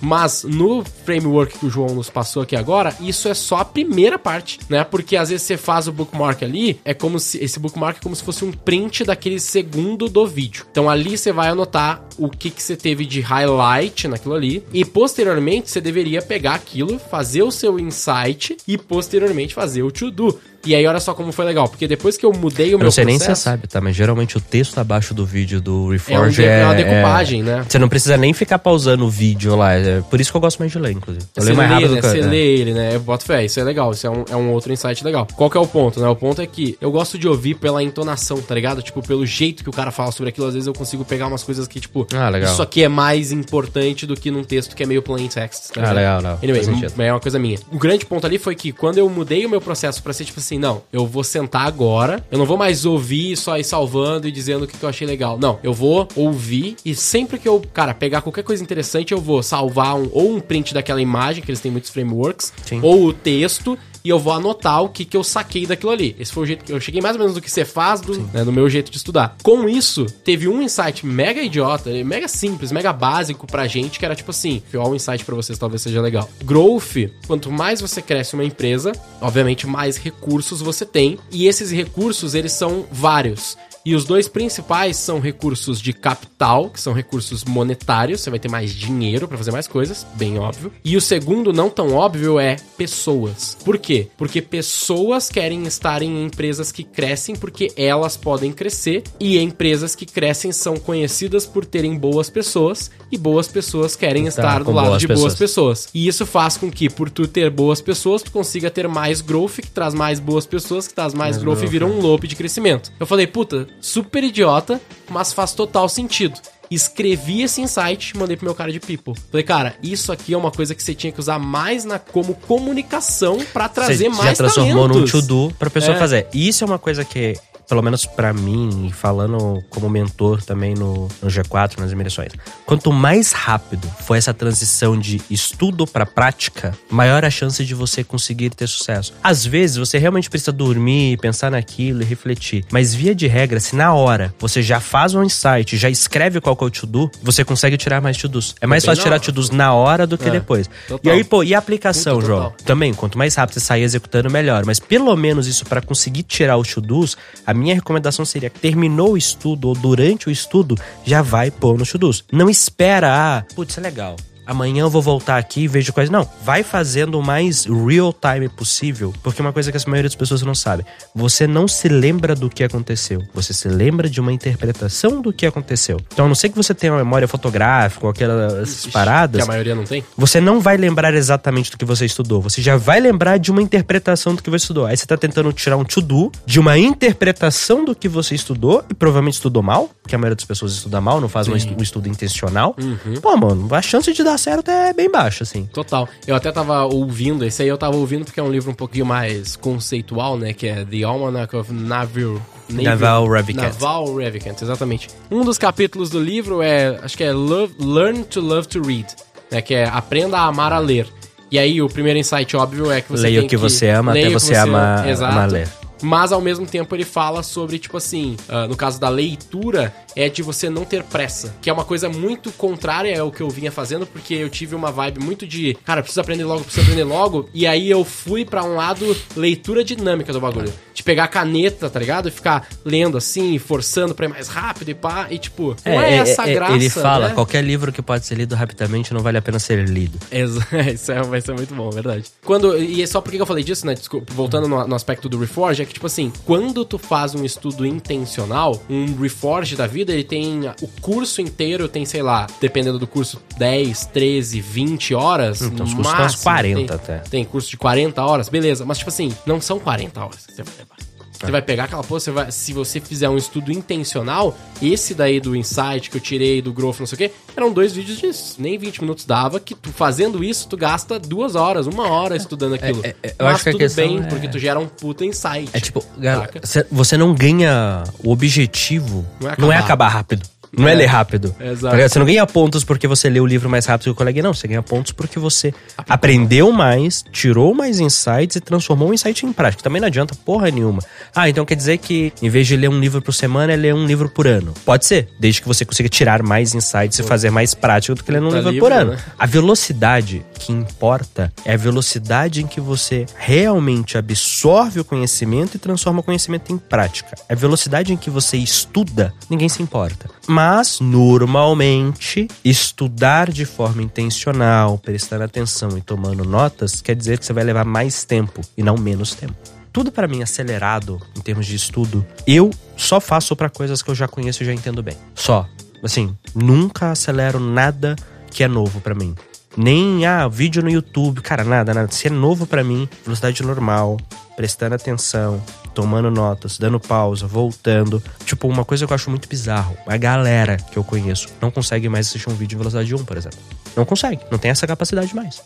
Mas no framework que o João nos passou aqui agora, isso é só a primeira parte, né? Porque às vezes você faz o bookmark ali, é como se esse bookmark é como se fosse um print daquele segundo do vídeo. Então ali você vai anotar o que que você teve de highlight naquilo ali e posteriormente você deveria pegar aquilo, fazer o seu insight e posteriormente fazer o to do. E aí olha só como foi legal, porque depois que eu mudei o Eu meu não sei nem se você processo, sabe, tá? Mas geralmente o texto abaixo do vídeo do é, um Reforge de- é, é uma decupagem, né? Você não precisa nem ficar pausando o vídeo lá. É por isso que eu gosto mais de ler, inclusive. Eu leio mais lê, rápido né? que Você é. lê ele, né? Eu boto fé, isso é legal, isso é um, é um outro insight legal. Qual que é o ponto, né? O ponto é que eu gosto de ouvir pela entonação, tá ligado? Tipo, pelo jeito que o cara fala sobre aquilo, às vezes eu consigo pegar umas coisas que, tipo, Ah, legal. isso aqui é mais importante do que num texto que é meio plain text. Tá Ah, legal, legal. Anyway, é uma coisa minha. O grande ponto ali foi que quando eu mudei o meu processo pra ser tipo assim, não, eu vou sentar agora, eu não vou mais ouvir só ir salvando e dizendo o que, que eu achei legal. Não, eu vou ouvir e sempre que eu, cara, pegar qualquer coisa interessante, eu vou salvar um, ou um print daquela imagem, que eles têm muitos frameworks, Sim. ou o texto. E eu vou anotar o que, que eu saquei daquilo ali. Esse foi o jeito que eu cheguei mais ou menos do que você faz, do, né, do meu jeito de estudar. Com isso, teve um insight mega idiota, mega simples, mega básico pra gente, que era tipo assim: ó, um insight pra vocês talvez seja legal. Growth, quanto mais você cresce uma empresa, obviamente mais recursos você tem. E esses recursos, eles são vários. E os dois principais são recursos de capital, que são recursos monetários, você vai ter mais dinheiro pra fazer mais coisas, bem óbvio. E o segundo, não tão óbvio, é pessoas. Por quê? Porque pessoas querem estar em empresas que crescem porque elas podem crescer e empresas que crescem são conhecidas por terem boas pessoas e boas pessoas querem estar do com lado de boas pessoas. pessoas. E isso faz com que, por tu ter boas pessoas, tu consiga ter mais growth, que traz mais boas pessoas, que traz mais, growth, e vira um loop de crescimento. Eu falei, puta, super idiota, mas faz total sentido. Escrevi esse insight, mandei pro meu cara de people. Falei, cara, isso aqui é uma coisa que você tinha que usar mais na, como comunicação pra trazer Você mais já transformou num talentos. to-do pra pessoa É. fazer. E isso é uma coisa que, pelo menos pra mim, e falando como mentor também no, no G4, nas imersões, quanto mais rápido for essa transição de estudo pra prática, maior a chance de você conseguir ter sucesso. Às vezes, você realmente precisa dormir, pensar naquilo e refletir. Mas via de regra, se na hora você já faz um insight, já escreve qual que é o to-do, você consegue tirar mais to-dos. É mais bem fácil tirar to-dos na hora do que É, depois. total. E aí, pô, e a aplicação, Muito João? total. Também, quanto mais rápido você sair executando, melhor. Mas pelo menos isso para conseguir tirar os to-dos, a minha recomendação seria: terminou o estudo ou durante o estudo, já vai pôr nos to-dos. Não espera, ah, putz, é legal. Amanhã eu vou voltar aqui e vejo coisa. Não, vai fazendo o mais real time possível. Porque uma coisa que a maioria das pessoas não sabe: você não se lembra do que aconteceu. Você se lembra de uma interpretação do que aconteceu. Então, a não ser que você tenha uma memória fotográfica ou aquelas paradas. Que a maioria não tem. Você não vai lembrar exatamente do que você estudou. Você já vai lembrar de uma interpretação do que você estudou. Aí você tá tentando tirar um to-do de uma interpretação do que você estudou e provavelmente estudou mal, porque a maioria das pessoas estuda mal, não faz um estu- um estudo intencional. Pô, mano, a chance de dar certo é bem baixo, assim. Total. Eu até tava ouvindo, esse aí eu tava ouvindo porque é um livro um pouquinho mais conceitual, né? Que é The Almanac of Naval... Naval Ravikant. Naval Ravikant, exatamente. Um dos capítulos do livro é, acho que é Love, Learn to Love to Read, né? Que é Aprenda a Amar a Ler. E aí o primeiro insight óbvio é que você Leia o que você ama até que você ama- amar ler. Mas ao mesmo tempo ele fala sobre, tipo assim, ah, no caso da leitura, é de você não ter pressa. Que é uma coisa muito contrária ao que eu vinha fazendo, porque eu tive uma vibe muito de, cara, preciso aprender logo, preciso aprender logo. E aí eu fui pra um lado leitura dinâmica do bagulho. De pegar a caneta, tá ligado? E ficar lendo assim, forçando pra ir mais rápido e pá. E tipo, não é, essa é, graça. Ele fala, né? qualquer livro que pode ser lido rapidamente não vale a pena ser lido. [laughs] Isso é- vai ser muito bom, verdade. Quando, e é só porque eu falei disso, né? Desculpa, voltando no, no aspecto do Reforge, é que, tipo assim, quando tu faz um estudo intencional, um Reforge da vida, ele tem o curso inteiro, tem, sei lá, dependendo do curso, 10, 13, 20 horas. Então, os cursos máximo. 40 tem, até. Tem curso de 40 horas, beleza. Mas, tipo assim, não são 40 horas que você vai levar. É. Você vai pegar aquela porra, você vai, se você fizer um estudo intencional, esse daí do Insight que eu tirei do Growth, não sei o quê, eram dois vídeos disso. Nem 20 minutos dava, que tu fazendo isso, tu gasta duas horas, uma hora estudando aquilo. é, é, eu Mas acho que tudo questão bem, é- porque tu gera um puta insight. É tipo, cê- você não ganha. O objetivo Não é não é acabar. acabar rápido. Não é, É. ler rápido. Exato. Tá ligado? Você não ganha pontos porque você lê o livro mais rápido que o colega, não. Você ganha pontos porque você aprendeu mais, tirou mais insights e transformou o insight em prática. Também não adianta porra nenhuma. Ah, então quer dizer que em vez de ler um livro por semana, é ler um livro por ano. Pode ser, desde que você consiga tirar mais insights e fazer mais prática do que ler um Puta livro, livro, por ano. né? A velocidade que importa é a velocidade em que você realmente absorve o conhecimento e transforma o conhecimento em prática. A velocidade em que você estuda, ninguém se importa. Mas, normalmente, estudar de forma intencional, prestando atenção e tomando notas, quer dizer que você vai levar mais tempo e não menos tempo. Tudo pra mim acelerado em termos de estudo, eu só faço pra coisas que eu já conheço e já entendo bem. Só. Assim, nunca acelero nada que é novo pra mim. Nem, ah, vídeo no YouTube, cara, nada, nada. Se é novo pra mim, velocidade normal, prestando atenção, tomando notas, dando pausa, voltando. Tipo, uma coisa que eu acho muito bizarro. A galera que eu conheço não consegue mais assistir um vídeo em velocidade 1, por exemplo. Não consegue, não tem essa capacidade mais.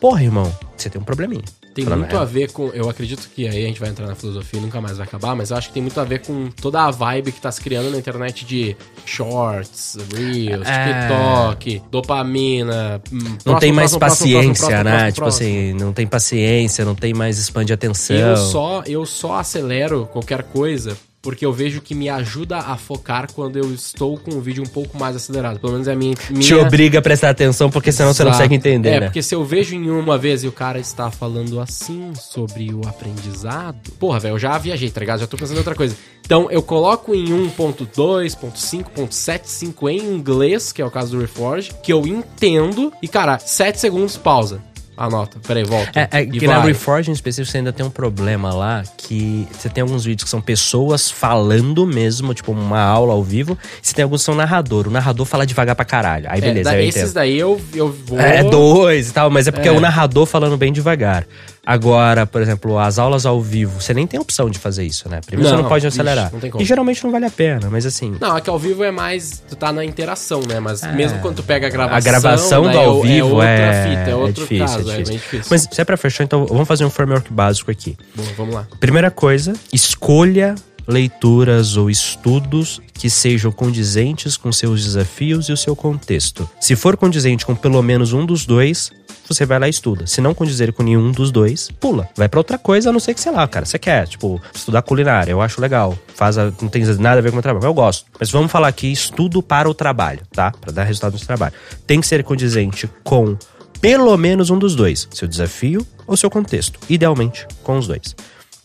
Porra, irmão, você tem um probleminha. Tem Falando muito real. a ver com. Eu acredito que aí a gente vai entrar na filosofia e nunca mais vai acabar, mas eu acho que tem muito a ver com toda a vibe que tá se criando na internet de shorts, reels, É. TikTok, dopamina. hum, Não próximo, tem mais próximo, paciência, próximo, né? tipo assim, não tem paciência, não tem mais expande atenção. Eu só, eu só acelero qualquer coisa porque eu vejo que me ajuda a focar quando eu estou com o vídeo um pouco mais acelerado. Pelo menos é a minha. minha... Te obriga a prestar atenção, porque senão você não Exato. consegue entender, É, né? porque se eu vejo em uma vez e o cara está falando assim sobre o aprendizado. Porra, velho, eu já viajei, tá ligado? Já tô pensando em outra coisa. Então eu coloco em 1.2.5.75 em inglês, que é o caso do Reforge, que eu entendo. E, cara, 7 segundos, pausa. Anota. Peraí, volta. É, é que na vai. Reforge em específico você ainda tem um problema lá que você tem alguns vídeos que são pessoas falando mesmo, tipo uma aula ao vivo, e você tem alguns que são narrador. O narrador fala devagar pra caralho. Aí É, beleza, da- eu esses daí eu, eu vou. É dois e tal, mas é porque é. É. o narrador falando bem devagar. Agora, por exemplo, as aulas ao vivo, você nem tem opção de fazer isso, né? Primeiro você Não, não pode ixi, acelerar. não tem como. E geralmente não vale a pena, mas assim. Não, é que ao vivo é mais. Tu tá na interação, né? Mas mesmo quando tu pega a gravação. A gravação né, do ao é, vivo outra é, fita, é outro difícil, caso, é é, difícil. bem difícil. Mas se é pra fechar, então vamos fazer um framework básico aqui. Bom, vamos lá. Primeira coisa, escolha leituras ou estudos que sejam condizentes com seus desafios e o seu contexto. Se for condizente com pelo menos um dos dois, você vai lá e estuda. Se não condizer com nenhum dos dois, pula. Vai pra outra coisa, a não ser que, sei lá, cara, você quer, tipo, estudar culinária, eu acho legal. Faz a- não tem nada a ver com o trabalho, eu gosto. Mas vamos falar aqui estudo para o trabalho, tá? Pra dar resultado no trabalho. Tem que ser condizente com pelo menos um dos dois, seu desafio ou seu contexto, idealmente com os dois.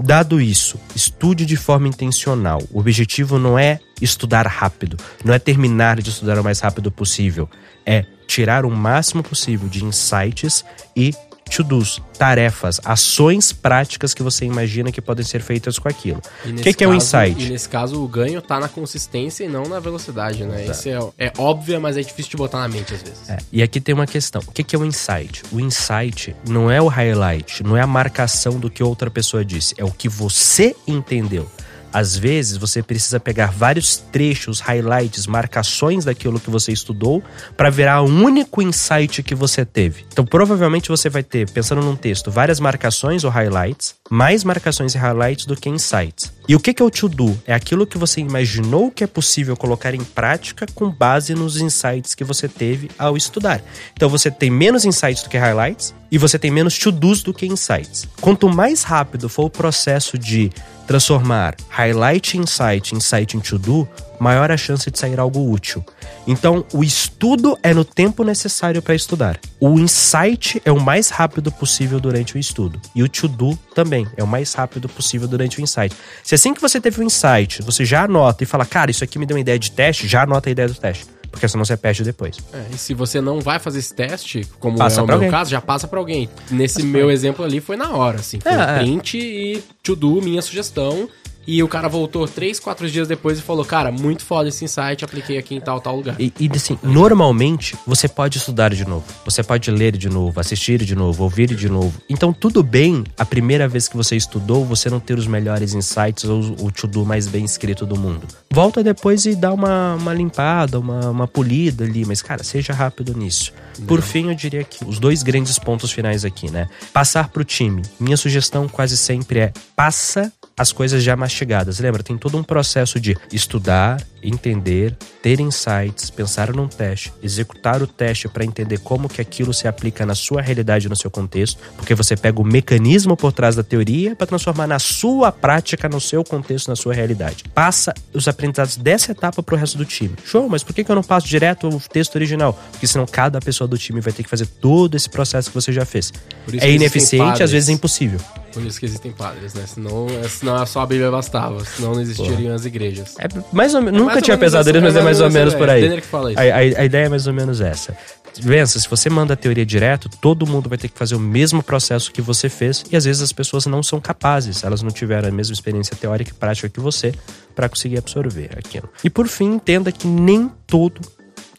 Dado isso, estude de forma intencional. O objetivo não é estudar rápido, não é terminar de estudar o mais rápido possível, é tirar o máximo possível de insights e to-dos, tarefas, ações práticas que você imagina que podem ser feitas com aquilo. O que, que é o insight? E nesse caso, o ganho tá na consistência e não na velocidade, né? Isso é, é óbvio, mas é difícil de botar na mente às vezes. É, e aqui tem uma questão. O que, que é o insight? O insight não é o highlight, não é a marcação do que outra pessoa disse, é o que você entendeu. Às vezes você precisa pegar vários trechos, highlights, marcações daquilo que você estudou para virar um único insight que você teve. Então, provavelmente você vai ter, pensando num texto, várias marcações ou highlights, mais marcações e highlights do que insights. E o que é o to-do? É aquilo que você imaginou que é possível colocar em prática com base nos insights que você teve ao estudar. Então você tem menos insights do que highlights e você tem menos to-dos do que insights. Quanto mais rápido for o processo de transformar highlight em insight, insight em to-do, maior a chance de sair algo útil. Então, o estudo é no tempo necessário para estudar. O insight é o mais rápido possível durante o estudo. E o to-do também é o mais rápido possível durante o insight. Se assim que você teve o um insight, você já anota e fala, cara, isso aqui me deu uma ideia de teste, já anota a ideia do teste porque senão você perde depois. É, e se você não vai fazer esse teste, como passa é o meu alguém. caso, já passa para alguém. Nesse passa meu exemplo ali foi na hora, assim. Foi é, é. print é. e to do, minha sugestão. E o cara voltou três, quatro dias depois e falou: Cara, muito foda esse insight, apliquei aqui em tal, tal lugar. E, e assim, normalmente você pode estudar de novo, você pode ler de novo, assistir de novo, ouvir de novo. Então, tudo bem a primeira vez que você estudou, você não ter os melhores insights ou o to-do mais bem escrito do mundo. Volta depois e dá uma, uma limpada, uma, uma polida ali, mas, cara, seja rápido nisso. Não. Por fim, eu diria que os dois grandes pontos finais aqui, né? Passar pro time. Minha sugestão quase sempre é passa as coisas já mastigadas. Lembra, tem todo um processo de estudar, entender, ter insights, pensar num teste, executar o teste para entender como que aquilo se aplica na sua realidade, no seu contexto, porque você pega o mecanismo por trás da teoria para transformar na sua prática, no seu contexto, na sua realidade. Passa os aprendizados dessa etapa para o resto do time. Show, mas por que, eu não passo direto o texto original? Porque senão cada pessoa do time vai ter que fazer todo esse processo que você já fez. É ineficiente, às vezes é impossível. Por isso que existem padres, né? Senão, senão só a Bíblia bastava. Senão não existiriam Pô. as igrejas. É mais ou. É nunca tinha pesado eles, mas é mais ou menos por aí. A, a, a ideia é mais ou menos essa. Vença, se você manda a teoria direto, todo mundo vai ter que fazer o mesmo processo que você fez e às vezes as pessoas não são capazes, elas não tiveram a mesma experiência teórica e prática que você para conseguir absorver aquilo. E por fim, entenda que nem todo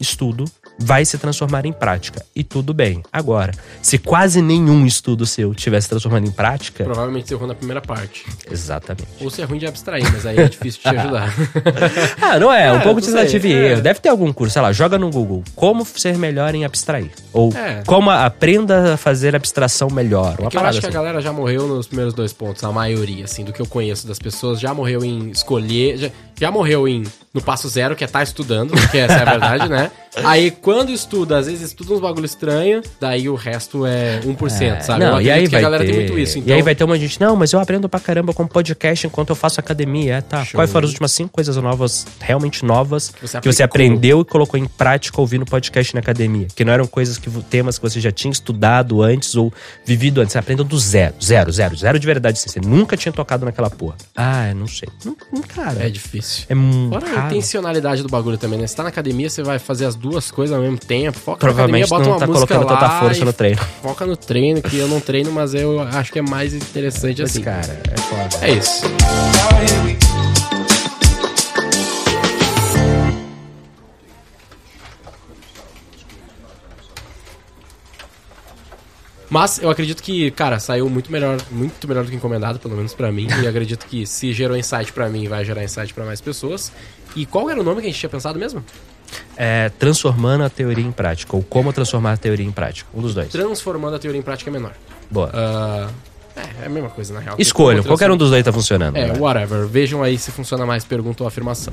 estudo vai se transformar em prática. E tudo bem. Agora, se quase nenhum estudo seu tivesse transformando em prática. Provavelmente você errou na primeira parte. Exatamente. Ou você é ruim de abstrair, mas aí é difícil de te ajudar. [laughs] ah, não é? é um pouco de tentativa e erro. Deve ter algum curso, sei lá, joga no Google. Como ser melhor em abstrair. Ou é. como aprenda a fazer abstração melhor. Uma é eu acho assim. que a assim. galera já morreu nos primeiros dois pontos, a maioria, assim, do que eu conheço das pessoas, já morreu em escolher. Já, já morreu em no passo zero, que é estar tá estudando, que essa é a verdade, né? [laughs] Aí quando estuda, às vezes estuda uns bagulho estranho, daí o resto é 1%, é, sabe? Não, e aí vai ter... tem muito isso. Então... E aí então vai ter uma gente, não, mas eu aprendo pra caramba com podcast enquanto eu faço academia. É, tá. Show. Quais foram as últimas cinco coisas novas, realmente novas, que você, que você aprendeu e colocou em prática ouvindo podcast na academia? Que não eram coisas que temas que você já tinha estudado antes ou vivido antes. Você aprendeu do zero, zero, zero, zero de verdade. Você nunca tinha tocado naquela porra. Ah, não sei. Não, cara. É difícil. É muito. a intencionalidade do bagulho também, né? Você tá na academia, você vai fazer as duas coisas ao mesmo tempo. Foca Provavelmente na academia, bota não uma tá colocando tanta força no treino. Foca no treino, que eu não treino, mas eu acho que é mais interessante assim. cara, é foda. É isso. Mas eu acredito que, cara, saiu muito melhor, muito melhor do que encomendado, pelo menos para mim. e acredito que se gerou insight para mim, vai gerar insight para mais pessoas. E qual era o nome que a gente tinha pensado mesmo? É, transformando a teoria em prática, ou como transformar a teoria em prática. Um dos dois. Transformando a teoria em prática é menor. Boa. Uh, é, é a mesma coisa, na real. Escolham, qualquer um dos dois tá funcionando. É, né? whatever. Vejam aí se funciona mais pergunta ou afirmação.